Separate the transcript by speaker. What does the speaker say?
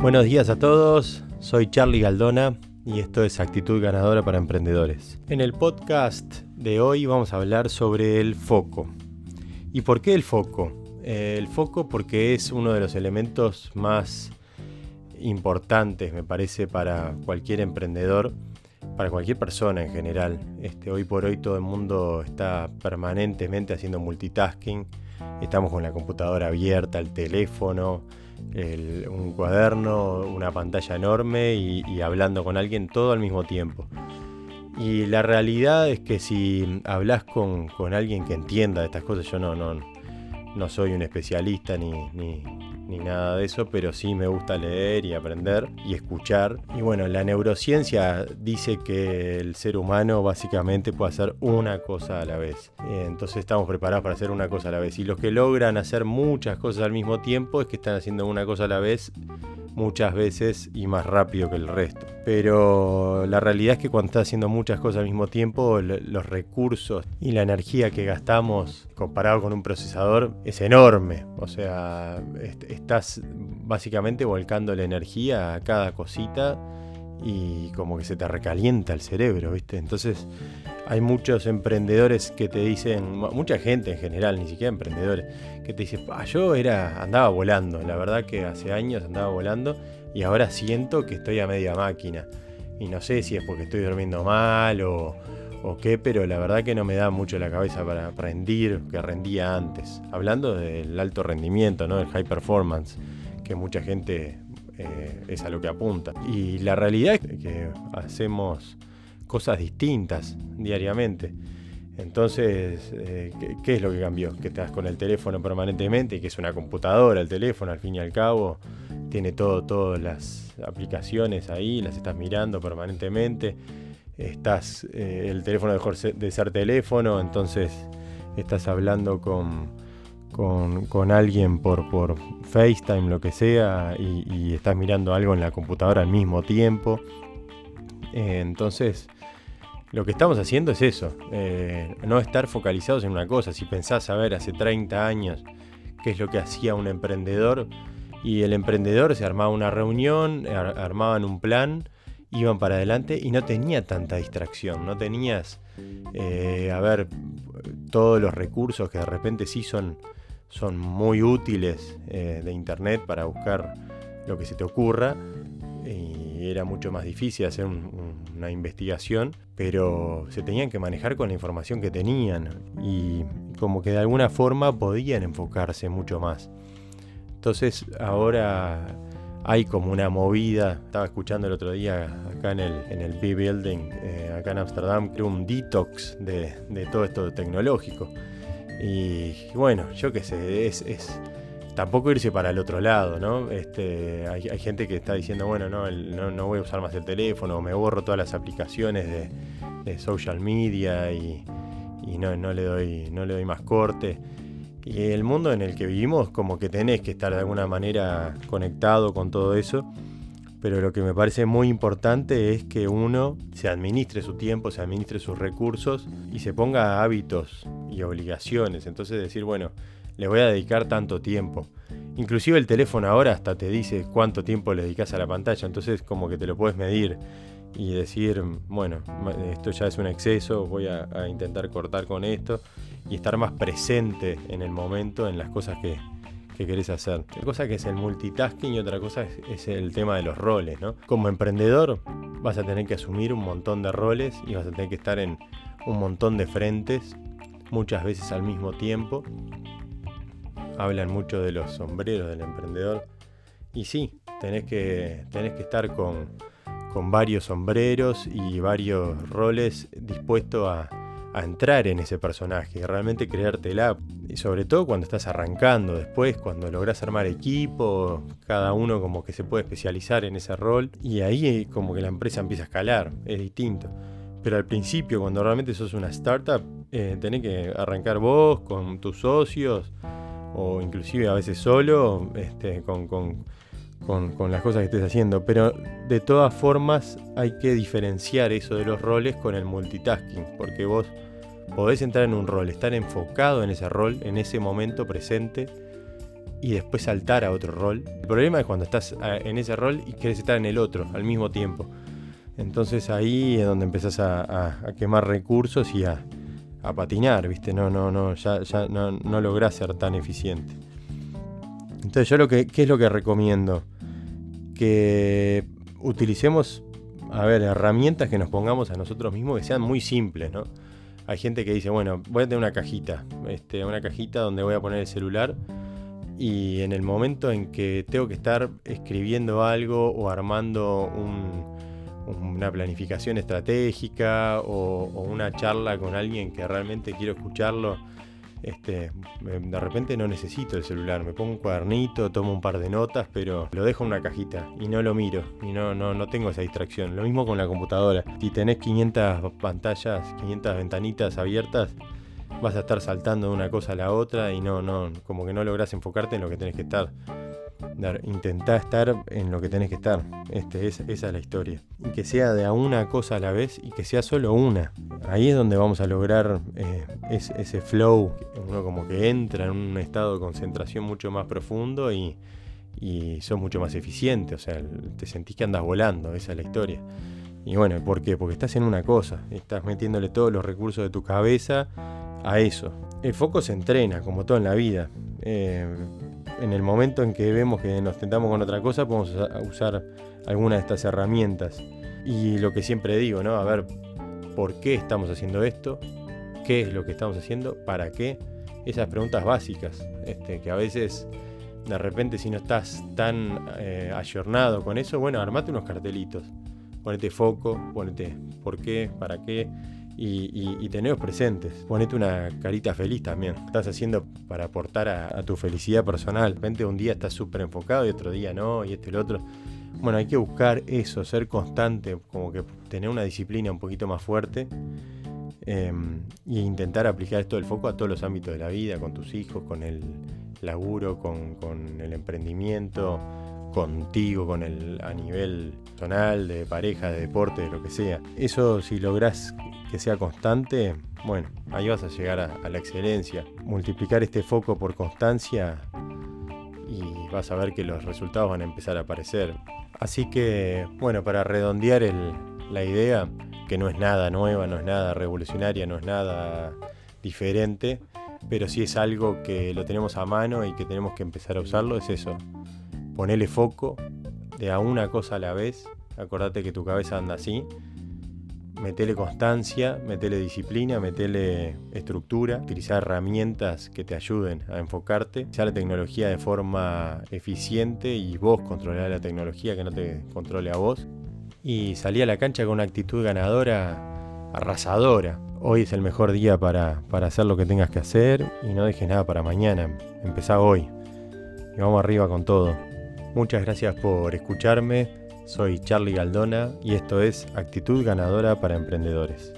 Speaker 1: Buenos días a todos, soy Charlie Galdona y esto es Actitud Ganadora para Emprendedores. En el podcast de hoy vamos a hablar sobre el foco. ¿Y por qué el foco? Eh, el foco porque es uno de los elementos más importantes, me parece, para cualquier emprendedor, para cualquier persona en general. Este, hoy por hoy todo el mundo está permanentemente haciendo multitasking. Estamos con la computadora abierta, el teléfono, un cuaderno, una pantalla enorme y, hablando con alguien todo al mismo tiempo. Y la realidad es que si hablas con, alguien que entienda estas cosas, yo no, no, no soy un especialista ni nada de eso, pero sí me gusta leer y aprender y escuchar. Y bueno, la neurociencia dice que el ser humano básicamente puede hacer una cosa a la vez. Eh, entonces estamos preparados para hacer una cosa a la vez. Y los que logran hacer muchas cosas al mismo tiempo es que están haciendo una cosa a la vez muchas veces y más rápido que el resto. Pero la realidad es que cuando estás haciendo muchas cosas al mismo tiempo, los recursos y la energía que gastamos comparado con un procesador es enorme. O sea, estás básicamente volcando la energía a cada cosita y como que se te recalienta el cerebro, ¿viste? Entonces hay muchos emprendedores que te dicen, mucha gente en general, ni siquiera emprendedores, que te dicen, ah, yo era, andaba volando, la verdad que hace años andaba volando y ahora siento que estoy a media máquina. Y no sé si es porque estoy durmiendo mal o, o qué, pero la verdad que no me da mucho la cabeza para rendir que rendía antes. Hablando del alto rendimiento, ¿no? del high performance, que mucha gente eh, es a lo que apunta. Y la realidad es que hacemos cosas distintas diariamente. Entonces, eh, ¿qué, es lo que cambió? Que estás con el teléfono permanentemente que es una computadora el teléfono, al fin y al cabo, tiene todo, todas las aplicaciones ahí, las estás mirando permanentemente. Estás, eh, el teléfono dejó de ser teléfono, entonces estás hablando con, con, alguien por, por FaceTime, lo que sea, y, estás mirando algo en la computadora al mismo tiempo. Entonces, lo que estamos haciendo es eso, eh, no estar focalizados en una cosa. Si pensás a ver hace 30 años qué es lo que hacía un emprendedor, y el emprendedor se armaba una reunión, armaban un plan, iban para adelante y no tenía tanta distracción, no tenías, eh, a ver, todos los recursos que de repente sí son son muy útiles eh, de internet para buscar lo que se te ocurra era mucho más difícil hacer una investigación, pero se tenían que manejar con la información que tenían y como que de alguna forma podían enfocarse mucho más. Entonces ahora hay como una movida, estaba escuchando el otro día acá en el, en el B-Building, eh, acá en Amsterdam, creo un detox de, de todo esto tecnológico. Y bueno, yo qué sé, es, tampoco irse para el otro lado, ¿no? Este, hay, gente que está diciendo, bueno, no, no, voy a usar más el teléfono, me borro todas las aplicaciones de, social media y, no, le doy, no le doy más corte. Y el mundo en el que vivimos, como que tenés que estar de alguna manera conectado con todo eso pero lo que me parece muy importante es que uno se administre su tiempo, se administre sus recursos y se ponga hábitos y obligaciones. Entonces decir, bueno, le voy a dedicar tanto tiempo. Inclusive el teléfono ahora hasta te dice cuánto tiempo le dedicas a la pantalla, entonces como que te lo puedes medir y decir, bueno, esto ya es un exceso, voy a, intentar cortar con esto y estar más presente en el momento, en las cosas que, que querés hacer. Una cosa que es el multitasking y otra cosa es, el tema de los roles, ¿no? Como emprendedor vas a tener que asumir un montón de roles y vas a tener que estar en un montón de frentes, muchas veces al mismo tiempo. Hablan mucho de los sombreros del emprendedor. Y sí, tenés que, tenés que estar con, con varios sombreros y varios roles dispuestos a, a entrar en ese personaje, realmente creértela. Y sobre todo cuando estás arrancando, después cuando logras armar equipo, cada uno como que se puede especializar en ese rol y ahí como que la empresa empieza a escalar, es distinto. Pero al principio, cuando realmente sos una startup, eh, tenés que arrancar vos con tus socios o inclusive a veces solo, este, con, con, con, las cosas que estés haciendo. Pero de todas formas hay que diferenciar eso de los roles con el multitasking, porque vos podés entrar en un rol, estar enfocado en ese rol, en ese momento presente, y después saltar a otro rol. El problema es cuando estás en ese rol y quieres estar en el otro al mismo tiempo. Entonces ahí es donde empezás a, quemar recursos y a, patinar, ¿viste? No, no, no, ya, ya no, no lográs ser tan eficiente. Entonces yo lo que, ¿qué es lo que recomiendo? Que utilicemos, a ver, herramientas que nos pongamos a nosotros mismos que sean muy simples, ¿no? Hay gente que dice, bueno, voy a tener una cajita, este, una cajita donde voy a poner el celular y en el momento en que tengo que estar escribiendo algo o armando una planificación estratégica o, una charla con alguien que realmente quiero escucharlo, este, de repente no necesito el celular, me pongo un cuadernito, tomo un par de notas, pero lo dejo en una cajita y no lo miro y no, no, no tengo esa distracción. Lo mismo con la computadora. Si tenés 500 pantallas, 500 ventanitas abiertas, vas a estar saltando de una cosa a la otra y no, no, como que no logras enfocarte en lo que tenés que estar. Intentá estar en lo que tenés que estar. Este, esa es la historia. Y que sea de a una cosa a la vez y que sea solo una. Ahí es donde vamos a lograr eh, ese flow. Uno como que entra en un estado de concentración mucho más profundo y, y sos mucho más eficiente. O sea, te sentís que andas volando. Esa es la historia. Y bueno, ¿por qué? Porque estás en una cosa. Estás metiéndole todos los recursos de tu cabeza a eso. El foco se entrena, como todo en la vida. Eh, en el momento en que vemos que nos tentamos con otra cosa, podemos usar alguna de estas herramientas. Y lo que siempre digo, ¿no? A ver, ¿por qué estamos haciendo esto? ¿Qué es lo que estamos haciendo? ¿Para qué? Esas preguntas básicas, este, que a veces de repente si no estás tan eh, ayornado con eso, bueno, armate unos cartelitos. Ponete foco, ponete por qué, para qué y, y, presentes. Ponete una carita feliz también. Estás haciendo para aportar a, tu felicidad personal. De repente un día estás súper enfocado y otro día no, y este y el otro. Bueno, hay que buscar eso, ser constante, como que tener una disciplina un poquito más fuerte e intentar aplicar esto del foco a todos los ámbitos de la vida, con tus hijos, con el laburo, con el emprendimiento, contigo, con el a nivel personal, de pareja, de deporte, de lo que sea. Eso si logras que sea constante, bueno, ahí vas a llegar a, la excelencia. Multiplicar este foco por constancia y vas a ver que los resultados van a empezar a aparecer. Así que, bueno, para redondear la idea, que no es nada nueva, no es nada revolucionaria, no es nada diferente, pero sí es algo que lo tenemos a mano y que tenemos que empezar a usarlo, es eso. Ponele foco de a una cosa a la vez. Acordate que tu cabeza anda así metele constancia, metele disciplina, metele estructura, utilizar herramientas que te ayuden a enfocarte, usar la tecnología de forma eficiente y vos controlar la tecnología que no te controle a vos. Y salí a la cancha con una actitud ganadora, arrasadora. Hoy es el mejor día para, para hacer lo que tengas que hacer y no dejes nada para mañana. Empezá hoy. Y vamos arriba con todo. Muchas gracias por escucharme. Soy Charlie Galdona y esto es Actitud Ganadora para Emprendedores.